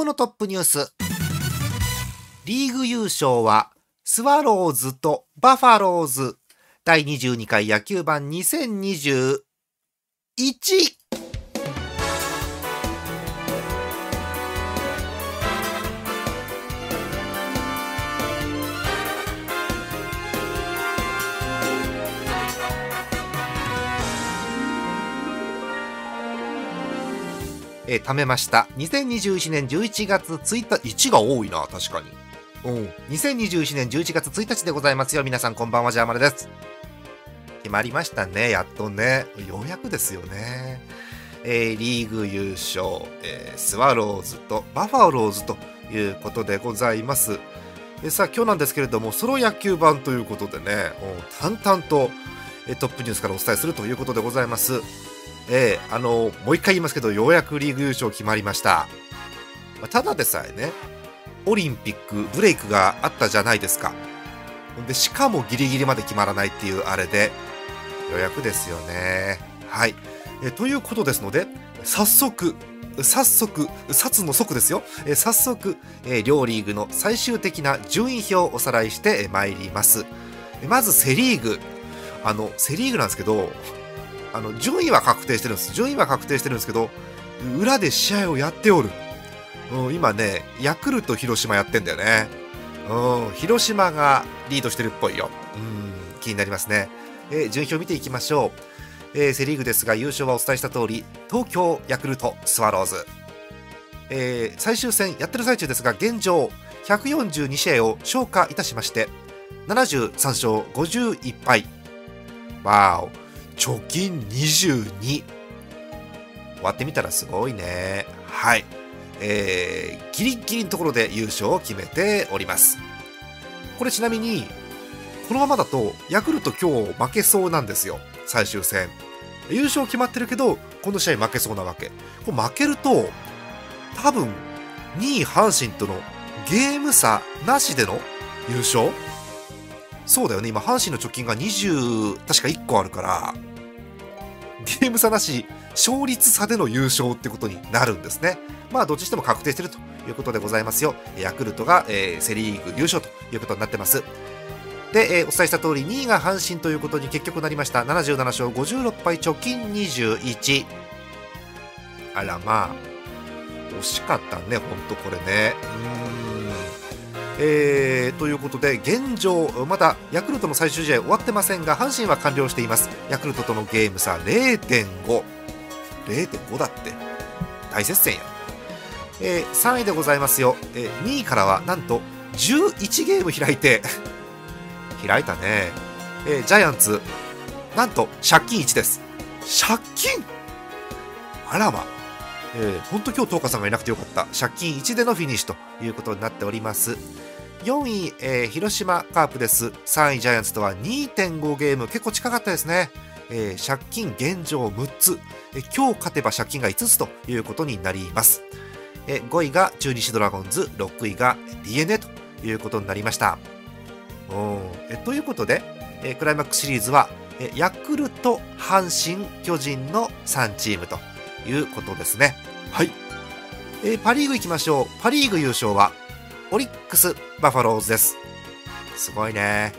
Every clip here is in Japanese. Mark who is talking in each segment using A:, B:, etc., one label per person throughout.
A: 今日のトップニュース。リーグ優勝はスワローズとバファローズ。第22回野球盤2021えー、貯めました。2021年11月1日、1が多いな、確かに。うん。2021年11月1日でございますよ。皆さんこんばんは、ジャーマルです。決まりましたね、やっとね。ようやくですよね。えー、リーグ優勝、えー、スワローズとバファローズということでございます。でさあ、今日なんですけれども、ソロ野球版ということでね、う淡々と、えトップニュースからお伝えするということでございます。えーあのもう一回言いますけど、ようやくリーグ優勝決まりました。まあただでさえね、オリンピックブレイクがあったじゃないですか。で、しかもギリギリまで決まらないっていうあれで、ようやくですよね。はい。えーということですので、早速、早速、札の即ですよ。えー早速、えー両リーグの最終的な順位表をおさらいしてまいります。まずセリーグ。あの、セリーグなんですけど、あの、順位は確定してるんです。順位は確定してるんですけど、裏で試合をやっておる。うん、今ね、ヤクルト広島やってんだよね。うん、広島がリードしてるっぽいよ。うん、気になりますね。えー順位表見ていきましょう。えーセリーグですが優勝はお伝えした通り、東京ヤクルトスワローズ。えー最終戦やってる最中ですが、現状142試合を消化いたしまして、73勝51敗。わーお。貯金22終わってみたらすごいね。はい。えー、ギリギリのところで優勝を決めております。これちなみにこのままだとヤクルト今日負けそうなんですよ。最終戦。優勝決まってるけどこの試合負けそうなわけ。これ負けると多分2位阪神とのゲーム差なしでの優勝そうだよね。今阪神の貯金が20確か1個あるからゲーム差なし勝率差での優勝ってことになるんですね。まあどっちにしても確定してるということでございますよ。ヤクルトが、えーセ・リーグ優勝ということになってます。で、えーお伝えした通り2位が阪神ということに結局なりました。77勝56敗貯金21あらまあ惜しかったねほんとこれね。うん。えーということで現状まだヤクルトの最終試合終わってませんが阪神は完了しています。ヤクルトとのゲーム差0.50.5だって。大接戦や、えー3位でございますよ、えー2位からはなんと11ゲーム開いて 開いたね、えージャイアンツなんと借金1です。借金？あらま。えー、本当今日東花さんがいなくてよかった。借金1でのフィニッシュということになっております。4位、えー広島カープです。3位ジャイアンツとは2.5ゲーム結構近かったですね、えー借金現状6つ、えー今日勝てば借金が5つということになります、えー5位が中日ドラゴンズ6位が d n a ということになりました。うんえーということで、えークライマックスシリーズは、えーヤクルト阪神巨人の3チームということですね。はい、えーパ・リーグ行きましょう。パ・リーグ優勝はオリックス・バファローズです。すごいね。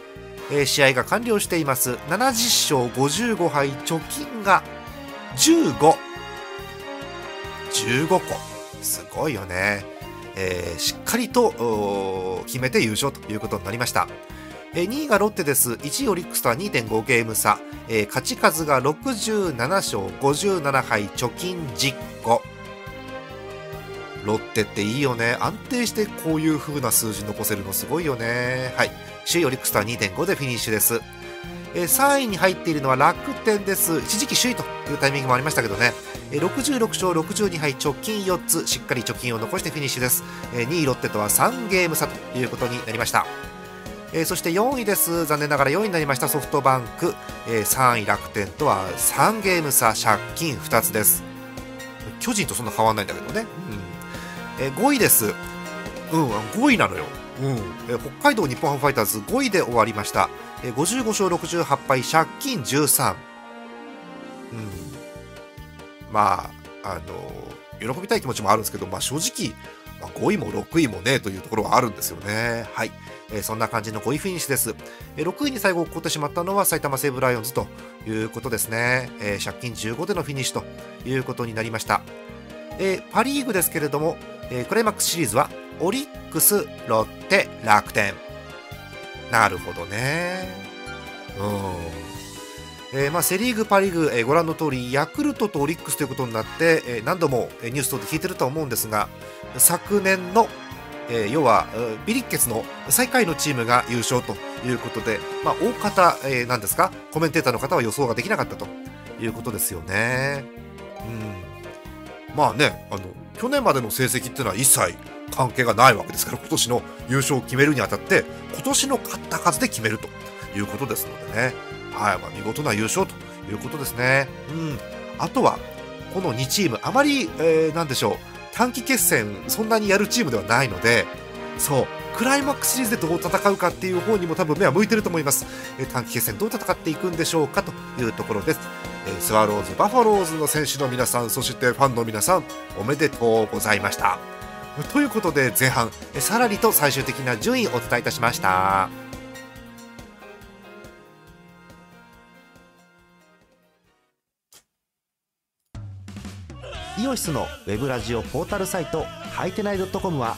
A: えー試合が完了しています。70勝55敗、貯金が15。15個。すごいよね。えーしっかりと決めて優勝ということになりました。えー2位がロッテです。1位オリックスとは2.5ゲーム差。えー勝ち数が67勝57敗、貯金10個。ロッテっていいよね。安定してこういう風な数字残せるのすごいよね。はい。首位オリックスとは2.5でフィニッシュです。えー、3位に入っているのは楽天です一時期首位というタイミングもありましたけどね、えー、66勝62敗直近4つしっかり貯金を残してフィニッシュです、えー、2位ロッテとは3ゲーム差ということになりましたえー、そして4位です残念ながら4位になりましたソフトバンク、えー、3位楽天とは3ゲーム差借金2つです巨人とそんな変わらないんだけどね、えー、5位です。うん5位なのよ、うん。えー、北海道日本ハムファイターズ5位で終わりました、えー、55勝68敗借金13、うん、まああの喜びたい気持ちもあるんですけど、まあ、正直、まあ、5位も6位もねというところはあるんですよね。はい。えー、そんな感じの5位フィニッシュです。えー、6位に最後起こってしまったのは埼玉西武ライオンズということですね。えー、借金15でのフィニッシュということになりました。えー、パ・リーグですけれども、えー、クライマックスシリーズはオリックス、ロッテ、楽天。なるほどね。うん。えーまあ、セ・リーグ、パ・リーグ、えー、ご覧の通りヤクルトとオリックスということになって、えー、何度もニュース等で聞いてると思うんですが昨年のえー、要はビリッケツの最下位のチームが優勝ということで、まあ、大方、えー、なんですかコメンテーターの方は予想ができなかったということですよね。うん、まあねあの去年までの成績っていうのは一切関係がないわけですから今年の優勝を決めるにあたって今年の勝った数で決めるということですのでね、はいまあ、見事な優勝ということですね。うん、あとはこの2チームあまり、えー、なんでしょう短期決戦そんなにやるチームではないのでそうクライマックスシリーズでどう戦うかっていう方にも多分目は向いてると思います、え短期決戦どう戦っていくんでしょうかというところです、えスワローズバファローズの選手の皆さんそしてファンの皆さんおめでとうございました。ということで前半さらにと最終的な順位をお伝えいたしました。
B: イオシスのウェブラジオポータルサイトハイテナイドットコムは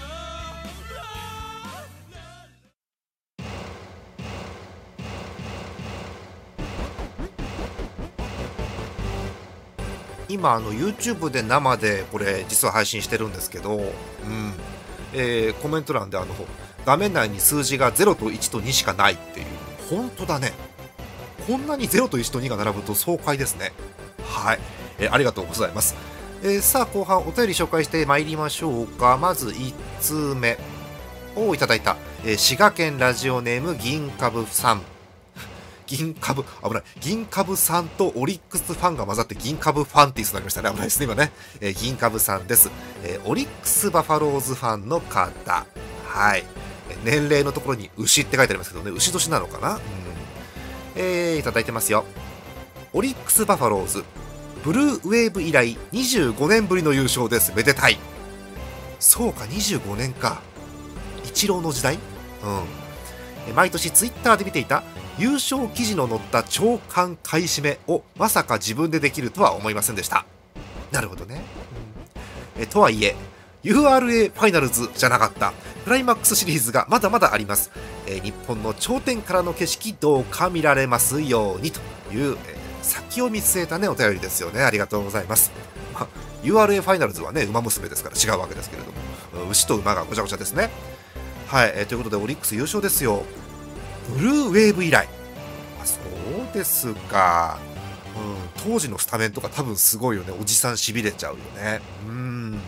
A: 今あの YouTube で生でこれ実は配信してるんですけど、うん。えー、コメント欄であの画面内に数字が0と1と2しかないっていう。本当だね。こんなに0と1と2が並ぶと爽快ですね。はい、えー、ありがとうございます、えー、さあ後半お便り紹介してまいりましょうか。まず1通目をいただいた、えー、滋賀県ラジオネーム銀株さん。銀株、危ない。銀株さんとオリックスファンが混ざって銀株ファンティスになりましたね。危ないですね、今ね。えー、銀株さんです。えー、オリックスバファローズファンの方。はい。年齢のところに牛って書いてありますけどね、牛年なのかな？うん。えー、いただいてますよ。オリックスバファローズ。ブルーウェーブ以来25年ぶりの優勝です。めでたい。そうか、25年か。イチローの時代？うん。毎年ツイッターで見ていた優勝記事の載った長官買い占めをまさか自分でできるとは思いませんでした。なるほどね、えとはいえ URA ファイナルズじゃなかった。クライマックスシリーズがまだまだあります、え、日本の頂点からの景色どうか見られますようにという、え、先を見据えたねお便りですよね。ありがとうございます、ま URA ファイナルズはね馬娘ですから違うわけですけれども。牛と馬がごちゃごちゃですね。はい、え、ということでオリックス優勝ですよ。ブルーウェーブ以来。そうですか、うん、当時のスタメンとか多分すごいよね。おじさんしびれちゃうよね。うん。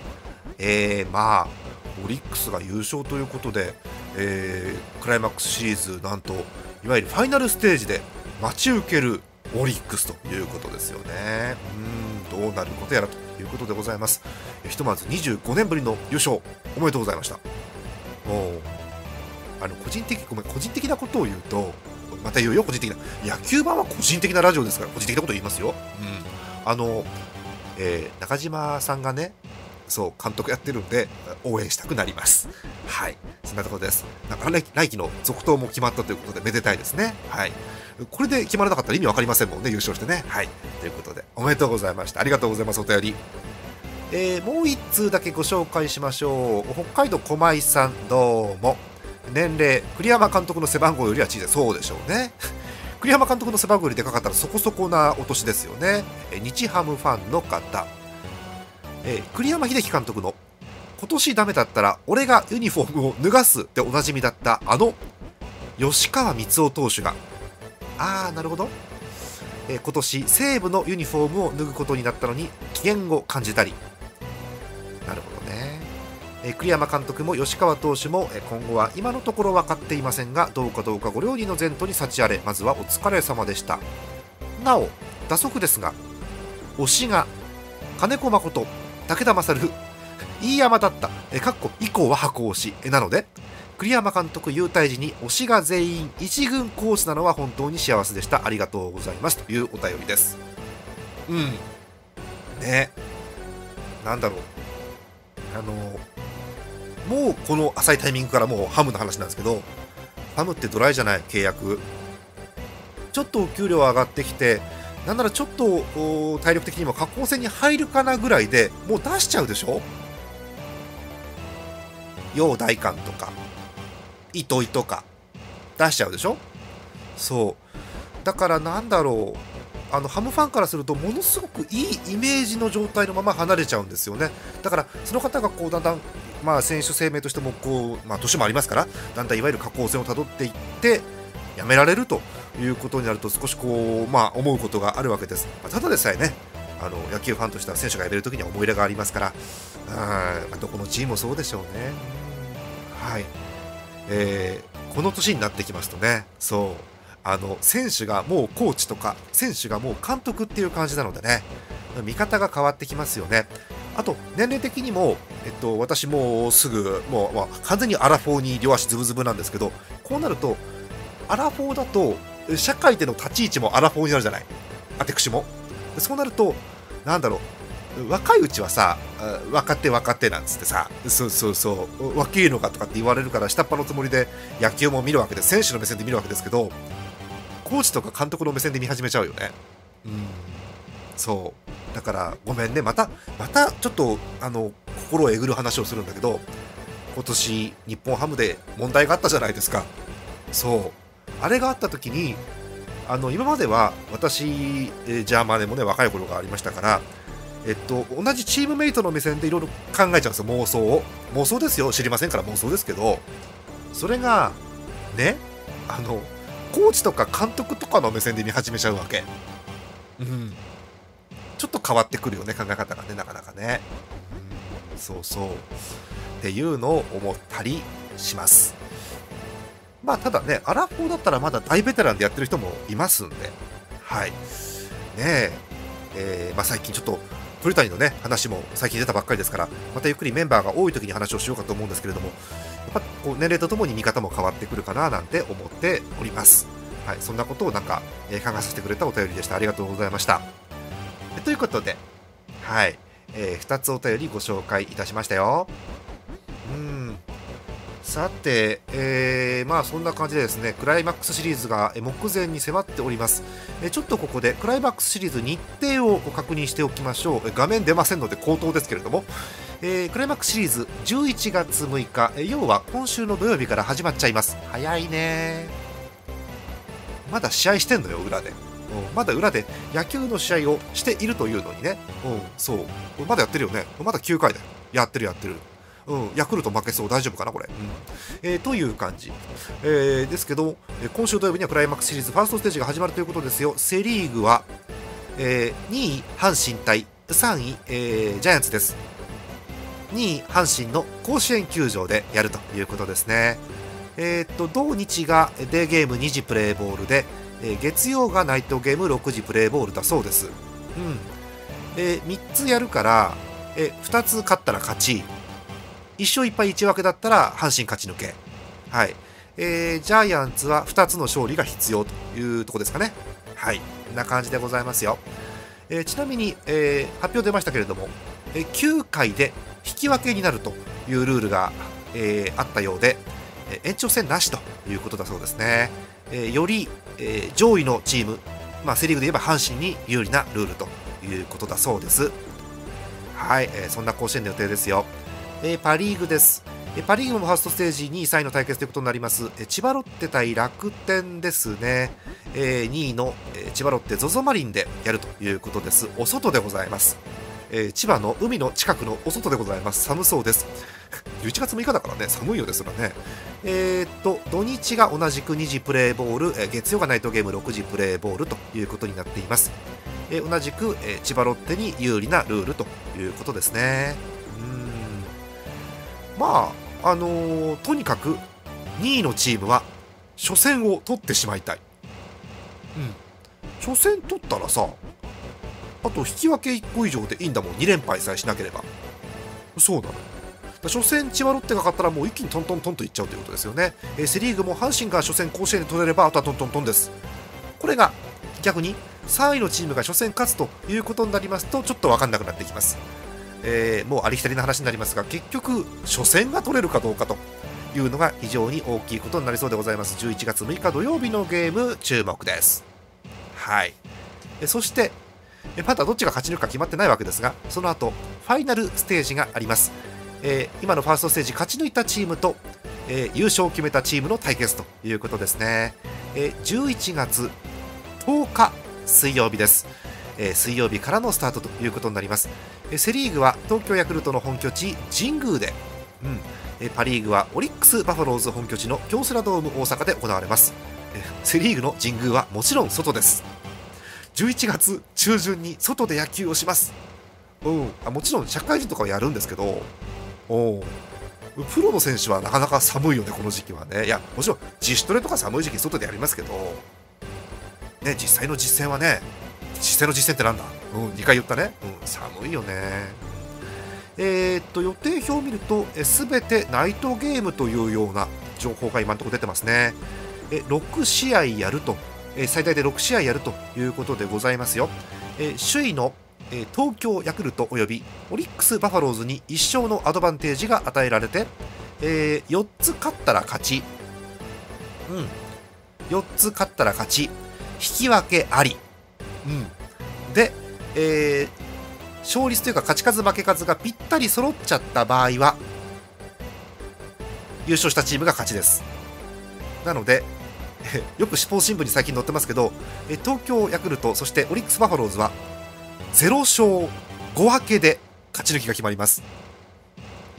A: えー、まあオリックスが優勝ということで、えー、クライマックスシリーズなんといわゆるファイナルステージで待ち受けるオリックスということですよね。うん。どうなることやらということでございます。ひとまず25年ぶりの優勝おめでとうございました。もう。あの個人的ごめん個人的なことを言うとまた言うよ個人的な野球版は個人的なラジオですから個人的なこと言いますよ、うん、あの、えー、中島さんがねそう監督やってるんで応援したくなります。はい。そんなところです。なんか来季の続投も決まったということでめでたいですね。はい。これで決まらなかったら意味わかりませんもんね優勝してね。はい。ということでおめでとうございました。ありがとうございますお便り。えー、もう1通だけご紹介しましょう。北海道狛江さんどうも。年齢栗山監督の背番号よりは小さい。そうでしょうね。栗山監督の背番号よりでかかったらそこそこなお年ですよね、え日ハムファンの方、え、栗山英樹監督の今年ダメだったら俺がユニフォームを脱がすでおなじみだったあの吉川光雄投手が。ああなるほど、え、今年西武のユニフォームを脱ぐことになったのに危険を感じたり、栗山監督も吉川投手も、今後は今のところ分かっていませんがどうかどうかご両人の前途に幸あれまずはお疲れ様でした。なお打足ですが推しが金子誠武田勝 飯山だった、えかっこ以降は箱推しえなので栗山監督優待時に推しが全員一軍コースなのは本当に幸せでした。ありがとうございます。というお便りです。うん。ね。なんだろう。あのもうこの浅いタイミングからもうハムの話なんですけどハムってドライじゃない契約。ちょっとお給料上がってきてなんならちょっと体力的にも下降線に入るかなぐらいでもう出しちゃうでしょ？陽大館とか糸井とか出しちゃうでしょ？そう。だからなんだろう。あのハムファンからするとものすごくいいイメージの状態のまま離れちゃうんですよね。だからその方がこうだんだんまあ選手生命としてもこうまあ年もありますからだんだんいわゆる下降線をたどっていってやめられるということになると少しこうまあ思うことがあるわけです、まあ、ただでさえねあの野球ファンとしては選手が辞めるときには思い入れがありますからあ、まあ、どこのチームもそうでしょうね。はい。えー、この年になってきますとねそう。あの選手がもうコーチとか選手がもう監督っていう感じなのでね。見方が変わってきますよね。あと年齢的にも、えっと、私もうすぐもう、まあ、完全にアラフォーに両足ズブズブなんですけどこうなるとアラフォーだと社会での立ち位置もアラフォーになるじゃない。あてくしも。そうなるとなんだろう。若いうちはさ若手若手なんつってさそうそうそう若いのかとかって言われるから下っ端のつもりで野球も見るわけで選手の目線で見るわけですけどコーチとか監督の目線で見始めちゃうよね。うんそう。だからごめんね。またまたちょっとあの心をえぐる話をするんだけど今年日本ハムで問題があったじゃないですか。そう。あれがあった時にあの今までは私、えー、ジャーマネもね若い頃がありましたからえっと、同じチームメイトの目線でいろいろ考えちゃうんですよ、妄想を。妄想ですよ、知りませんから妄想ですけど、それが、ね、あの、コーチとか監督とかの目線で見始めちゃうわけ。うん。ちょっと変わってくるよね、考え方がね、なかなかね。うん、そうそう。っていうのを思ったりします。まあ、ただね、アラフォーだったらまだ大ベテランでやってる人もいますんで、はい。ねえ、えー、まあ、最近ちょっと鳥谷のね話も最近出たばっかりですからまたゆっくりメンバーが多い時に話をしようかと思うんですけれどもやっぱこう年齢とともに見方も変わってくるかななんて思っております。はいそんなことをなんか、えー、考えさせてくれたお便りでした。ありがとうございました。ということではい、えー、2つお便りご紹介いたしましたよ。うん。さて、えー、まあそんな感じでですねクライマックスシリーズが目前に迫っております、えちょっとここでクライマックスシリーズ日程を確認しておきましょう。画面出ませんので口頭ですけれども、えー、クライマックスシリーズ11月6日要は今週の土曜日から始まっちゃいます。早いね。まだ試合してんのよ裏で。まだ裏で野球の試合をしているというのにね、うん、そう。まだやってるよね。まだ9回だよ。やってるやってる。うん、ヤクルト負けそう。大丈夫かなこれ、うん。えー、という感じ、えー、ですけど今週土曜日にはクライマックスシリーズファーストステージが始まるということですよ。セ・リーグは、えー、2位阪神対3位、えー、ジャイアンツです2位阪神の甲子園球場でやるということですねえー、っと同日がデーゲーム2時プレーボールで、え、月曜がナイトゲーム6時プレーボールだそうですうんで3つやるからえ2つ勝ったら勝ち1勝1敗1分けだったら阪神勝ち抜け。はい。えー、ジャイアンツは2つの勝利が必要というとこですかね。はい。こんな感じでございますよ。えー、ちなみに、えー、発表出ましたけれども、え、9回で引き分けになるというルールが、えー、あったようで、えー、延長戦なしということだそうですね。えー、より、えー、上位のチーム、まあ、セ・リーグで言えば阪神に有利なルールということだそうです。はい、えー、そんな甲子園の予定ですよ。えー、パ・リーグです。えパ・リーグもファーストステージ2位、3位の対決ということになります。え千葉ロッテ対楽天ですね。えー、2位の、え千葉ロッテ ZOZO マリンでやるということです。お外でございます。え千葉の海の近くのお外でございます。寒そうです。11月6日だからね、寒いようですらね。えー、っと、土日が同じく2時プレーボール、え月曜がナイトゲーム6時プレーボールということになっています。え同じく、え千葉ロッテに有利なルールということですね。うんまああの、とにかく2位のチームは初戦を取ってしまいたい。うん。初戦取ったらさ、あと引き分け1個以上でいいんだもん、2連敗さえしなければ。そうなの。初戦、千葉ロッテが勝ったらもう一気にトントントンといっちゃうということですよね。えー、セ・リーグも阪神が初戦甲子園で取れればあとはトントントンです。これが逆に3位のチームが初戦勝つということになりますとちょっと分かんなくなってきます。えー、もうありきたりな話になりますが結局初戦が取れるかどうかというのが非常に大きいことになりそうでございます11月6日土曜日のゲーム注目ですはいそしてまだどっちが勝ち抜くか決まってないわけですがその後ファイナルステージがあります、えー、今のファーストステージ勝ち抜いたチームと、えー、優勝を決めたチームの対決ということですね、えー、11月10日水曜日です。え、水曜日からのスタートということになります、え、セ・リーグは東京ヤクルトの本拠地神宮で、うんえ、パ・リーグはオリックス・バファローズ本拠地の京セラドーム大阪で行われます、セ・リーグの神宮はもちろん外です。11月中旬に外で野球をします、うん、あもちろん社会人とかはやるんですけどおプロの選手はなかなか寒いよね、この時期はね。いや、もちろん自主トレとか寒い時期、外でやりますけど、ね、実際の実践はね、実際の実践ってなんだ？うん、2回言ったね。うん、寒いよね。えー、っと、予定表を見ると、すべてナイトゲームというような情報が今のところ出てますね。え6試合やると、え最大で6試合やるということでございますよ。え首位のえ東京ヤクルトおよびオリックス・バファローズに1勝のアドバンテージが与えられて、えー、4つ勝ったら勝ち、うん、4つ勝ったら勝ち、引き分けあり、うん、で、えー、勝率というか勝ち数負け数がぴったり揃っちゃった場合は優勝したチームが勝ちです。なので よくスポーツ新聞に最近載ってますけどえ東京ヤクルトそしてオリックス・バファローズは0勝5分けで勝ち抜きが決まります。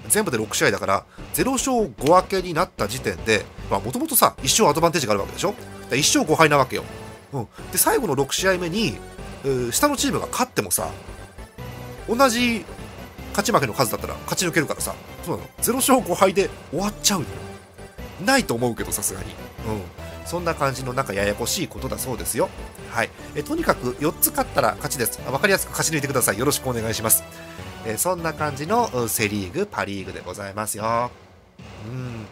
A: 全部で6試合だから0勝5分けになった時点でもともとさ1勝アドバンテージがあるわけでしょ？1勝5敗なわけよ。うん、で最後の6試合目に、下のチームが勝ってもさ同じ勝ち負けの数だったら勝ち抜けるからさそうなの？0勝5敗で終わっちゃうよ。ないと思うけどさすがに、うん、そんな感じのなんかややこしいことだそうですよ。はい。えとにかく4つ勝ったら勝ちです。分かりやすく勝ち抜いてください。よろしくお願いします。えそんな感じのセ・リーグパ・リーグでございますよ。うん。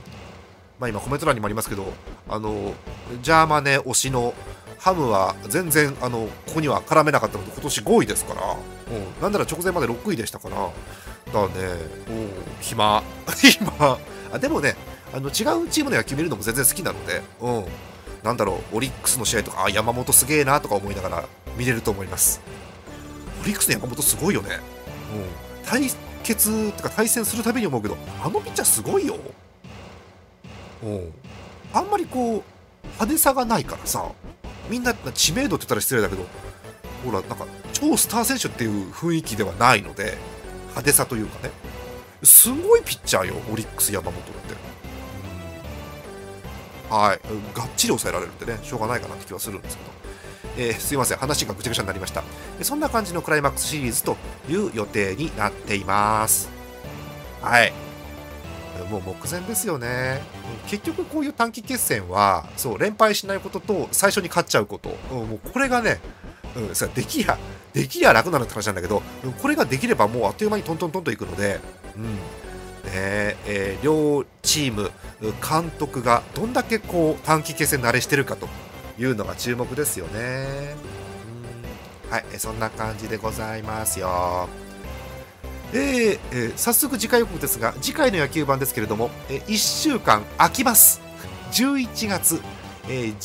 A: まあ今コメント欄にもありますけどあのジャーマネ推しのハムは全然あのここには絡めなかったので今年5位ですから、うん、なんなら直前まで6位でしたから。だからね暇。暇。あでもねあの違うチームの野球見るのも全然好きなので、うん、なんだろうオリックスの試合とかあ山本すげえなとか思いながら見れると思います。オリックスの山本すごいよね、うん、対決ってか対戦するたびに思うけどあのピッチャーすごいよ、うん、あんまりこう派手さがないからさみんな知名度って言ったら失礼だけどほらなんか超スター選手っていう雰囲気ではないので派手さというかね。すごいピッチャーよオリックス山本って。はい。がっちり抑えられるんでねしょうがないかなって気はするんですけど、えー、すいません。話がぐちゃぐちゃになりました。そんな感じのクライマックスシリーズという予定になっています。はい。もう目前ですよね。結局こういう短期決戦はそう連敗しないことと最初に勝っちゃうこと、もうこれがね、うん、さできりゃできりゃ楽なのって話なんだけどこれができればもうあっという間にトントントンといくので、うん。ねえー、両チーム監督がどんだけこう短期決戦慣れしてるかというのが注目ですよね。はい、そんな感じでございますよ。えーえー、早速次回予告ですが次回の野球盤ですけれども、えー、1週間空きます11月、えー、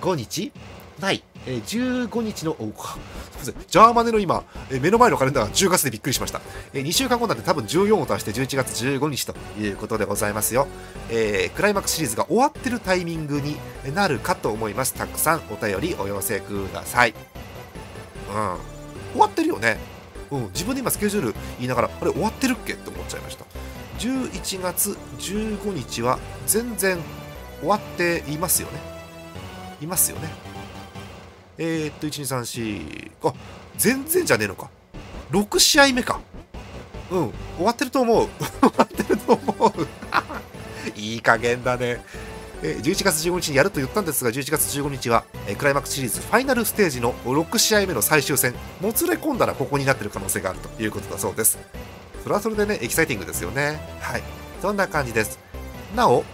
A: 15日？ないえー15日の、おすみません、ジャーマネの今、え目の前のカレンダーが10月でびっくりしました。え2週間後なんで多分14を足して11月15日ということでございますよ。えークライマックスシリーズが終わってるタイミングになるかと思います。たくさんお便りお寄せください。うん。終わってるよね。うん。自分で今スケジュール言いながら、あれ終わってるっけって思っちゃいました。11月15日は全然終わっていますよね。いますよね。えー、っと、1234、あ、全然じゃねえのか。6試合目か。うん、終わってると思う。終わってると思う。いい加減だね。え11月15日にやると言ったんですが、11月15日は、えクライマックスシリーズファイナルステージの6試合目の最終戦、もつれ込んだらここになってる可能性があるということだそうです。それはそれでね、エキサイティングですよね。はい。そんな感じです。なお、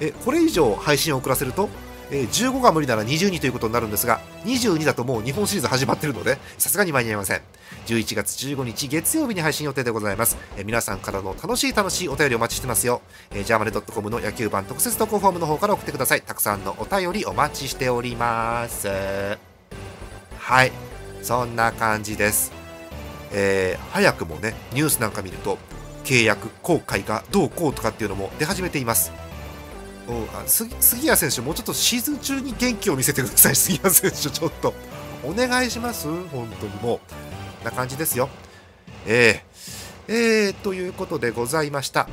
A: えこれ以上配信を遅らせると、え15が無理なら22ということになるんですが、22だともう日本シリーズ始まってるので、さすがに間に合いません。11月15日月曜日に配信予定でございます。え皆さんからの楽しい楽しいお便りお待ちしてますよ。えー、ジャーマネ .com の野球版特設投稿フォームの方から送ってください。たくさんのお便りお待ちしております。はい。そんな感じです。えー早くもね、ニュースなんか見ると、契約、後悔がどうこうとかっていうのも出始めています。うん、あ杉谷選手、もうちょっとシーズン中に元気を見せてください、杉谷選手、ちょっとお願いします、本当にもう、な感じですよ。えー、えー、ということでございました。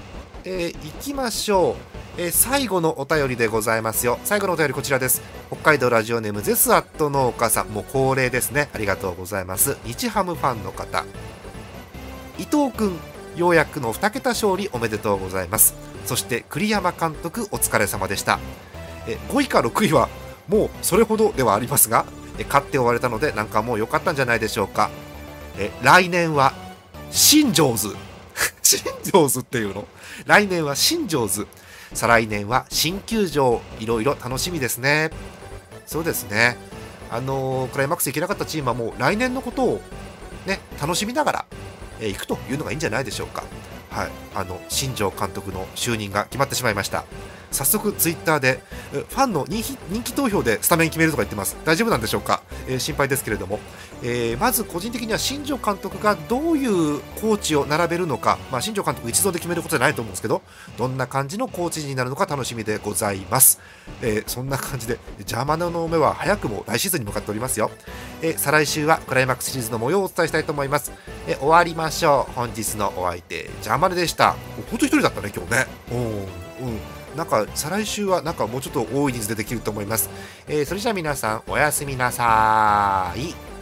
A: えー、行きましょう、えー最後のお便りでございますよ。最後のお便りこちらです。北海道ラジオネームゼスアット農家さん、もう恒例ですね。ありがとうございます。日ハムファンの方。伊藤君、ようやくの2桁勝利おめでとうございます。そして栗山監督お疲れ様でした。え5位か6位はもうそれほどではありますがえ勝って終われたのでなんかもう良かったんじゃないでしょうか。え来年は新庄図。新庄図っていうの？来年は新庄図。再来年は新球場いろいろ楽しみですね。そうですね。あのークライマックス行けなかったチームはもう来年のことをね楽しみながら、えー行くというのがいいんじゃないでしょうか。はい、あの新庄監督の就任が決まってしまいました。早速ツイッターでファンの人気人気投票でスタメン決めるとか言ってます。大丈夫なんでしょうか、えー心配ですけれども、えーまず個人的には新庄監督がどういうコーチを並べるのか、まあ、新庄監督一度で決めることじゃないと思うんですけどどんな感じのコーチになるのか楽しみでございます、えーそんな感じでジャーマネの目は早くも来シーズンに向かっておりますよ、え再来週はクライマックスシリーズの模様をお伝えしたいと思います。え終わりましょう。本日のお相手ジャーマネでした。本当一人だったね今日ね。うんうん。なんか再来週はなんかもうちょっと多い人数でできると思います、えーそれじゃあ皆さんおやすみなさーい。